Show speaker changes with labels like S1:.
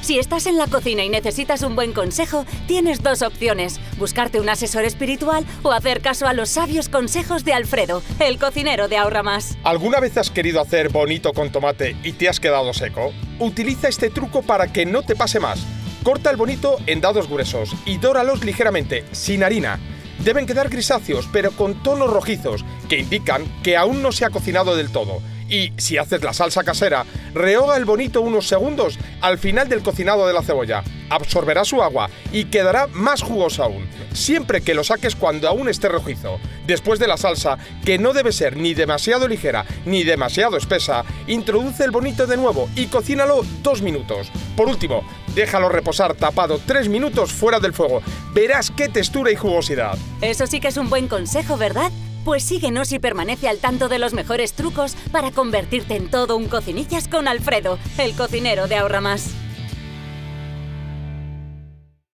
S1: Si estás en la cocina y necesitas un buen consejo, tienes dos opciones, buscarte un asesor espiritual o hacer caso a los sabios consejos de Alfredo, el cocinero de Ahorra Más.
S2: ¿Alguna vez has querido hacer bonito con tomate y te has quedado seco? Utiliza este truco para que no te pase más. Corta el bonito en dados gruesos y dóralos ligeramente, sin harina. Deben quedar grisáceos, pero con tonos rojizos, que indican que aún no se ha cocinado del todo. Y si haces la salsa casera, rehoga el bonito unos segundos al final del cocinado de la cebolla. Absorberá su agua y quedará más jugoso aún, siempre que lo saques cuando aún esté rojizo. Después de la salsa, que no debe ser ni demasiado ligera ni demasiado espesa, introduce el bonito de nuevo y cocínalo dos minutos. Por último, déjalo reposar tapado tres minutos fuera del fuego. Verás qué textura y jugosidad.
S1: Eso sí que es un buen consejo, ¿verdad? Pues síguenos y permanece al tanto de los mejores trucos para convertirte en todo un cocinillas con Alfredo, el cocinero de Ahorra Más.